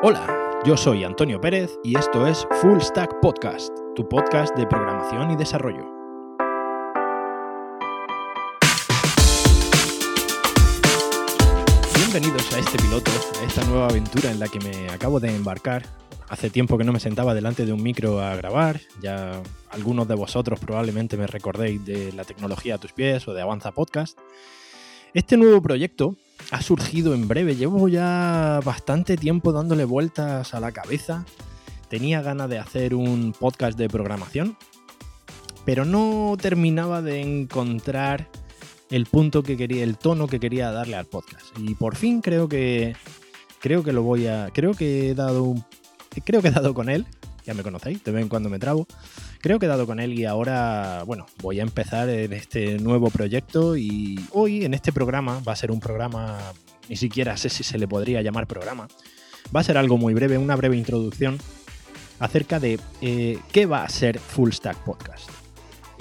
Hola, yo soy Antonio Pérez y esto es Full Stack Podcast, tu podcast de programación y desarrollo. Bienvenidos a este piloto, a esta nueva aventura en la que me acabo de embarcar. Hace tiempo que no me sentaba delante de un micro a grabar, ya algunos de vosotros probablemente me recordéis de la tecnología a tus pies o de Avanza Podcast. Este nuevo proyecto ha surgido en breve. Llevo ya bastante tiempo dándole vueltas a la cabeza. Tenía ganas de hacer un podcast de programación, pero no terminaba de encontrar el punto que quería, el tono que quería darle al podcast. Y por fin creo que creo que lo voy a, creo que he dado creo que he dado con él. Ya me conocéis, de vez en cuando me trabo. Creo que he dado con él y ahora, bueno, voy a empezar en este nuevo proyecto y hoy en este programa va a ser un programa, ni siquiera sé si se le podría llamar programa, va a ser algo muy breve, una breve introducción acerca de eh, qué va a ser Full Stack Podcast.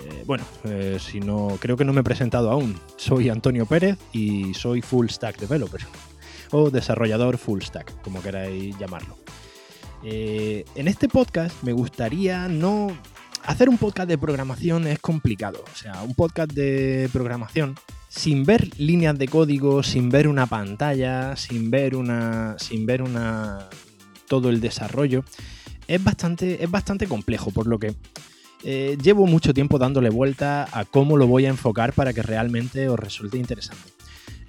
Eh, bueno, eh, si no, creo que no me he presentado aún. Soy Antonio Pérez y soy Full Stack Developer o desarrollador Full Stack, como queráis llamarlo. en este podcast me gustaría no hacer un podcast de programación es complicado. O sea, un podcast de programación sin ver líneas de código, sin ver una pantalla, sin ver una. sin ver una. todo el desarrollo, es bastante, es bastante complejo, por lo que eh, llevo mucho tiempo dándole vuelta a cómo lo voy a enfocar para que realmente os resulte interesante.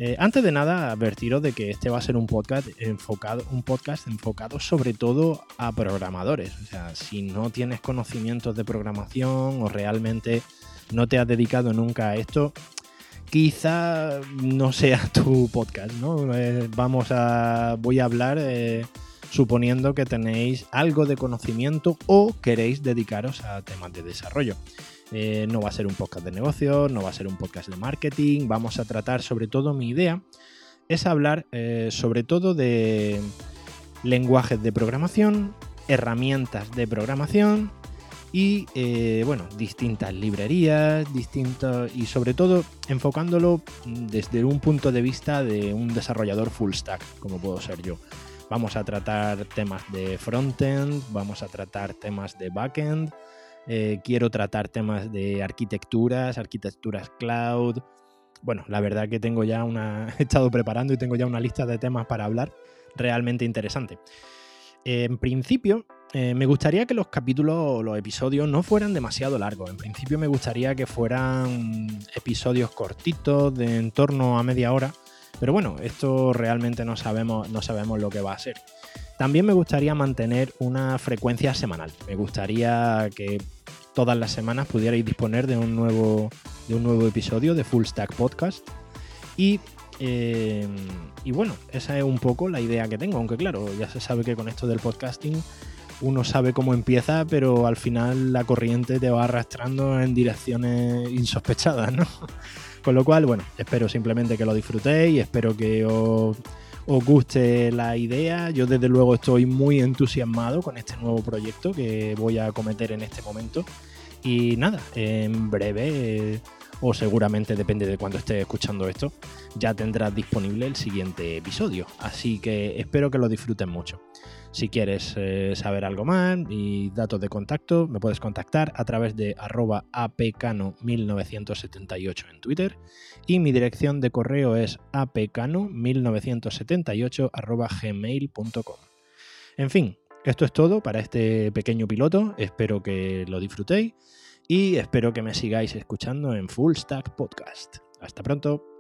Eh, antes de nada, advertiros de que este va a ser un podcast enfocado, un podcast enfocado sobre todo a programadores. O sea, si no tienes conocimientos de programación o realmente no te has dedicado nunca a esto, quizá no sea tu podcast, ¿no? Eh, vamos a. voy a hablar. Eh, suponiendo que tenéis algo de conocimiento o queréis dedicaros a temas de desarrollo. Eh, no va a ser un podcast de negocios, no va a ser un podcast de marketing, vamos a tratar sobre todo mi idea es hablar eh, sobre todo de lenguajes de programación, herramientas de programación y eh, bueno, distintas librerías, distintos y sobre todo enfocándolo desde un punto de vista de un desarrollador full stack, como puedo ser yo. Vamos a tratar temas de frontend, vamos a tratar temas de backend, eh, quiero tratar temas de arquitecturas, arquitecturas cloud. Bueno, la verdad que tengo ya una. He estado preparando y tengo ya una lista de temas para hablar realmente interesante. En principio, eh, me gustaría que los capítulos o los episodios no fueran demasiado largos. En principio, me gustaría que fueran episodios cortitos, de en torno a media hora. Pero bueno, esto realmente no sabemos, no sabemos lo que va a ser. También me gustaría mantener una frecuencia semanal. Me gustaría que todas las semanas pudierais disponer de un nuevo, de un nuevo episodio de Full Stack Podcast. Y, eh, y bueno, esa es un poco la idea que tengo. Aunque claro, ya se sabe que con esto del podcasting uno sabe cómo empieza, pero al final la corriente te va arrastrando en direcciones insospechadas, ¿no? Con lo cual, bueno, espero simplemente que lo disfrutéis, espero que os os guste la idea. Yo desde luego estoy muy entusiasmado con este nuevo proyecto que voy a cometer en este momento. Y nada, en breve, o seguramente depende de cuando estés escuchando esto, ya tendrás disponible el siguiente episodio. Así que espero que lo disfruten mucho. Si quieres eh, saber algo más y datos de contacto, me puedes contactar a través de arroba apcano1978 en Twitter y mi dirección de correo es apcano1978 gmail.com. En fin, esto es todo para este pequeño piloto, espero que lo disfrutéis y espero que me sigáis escuchando en Full Stack Podcast. Hasta pronto.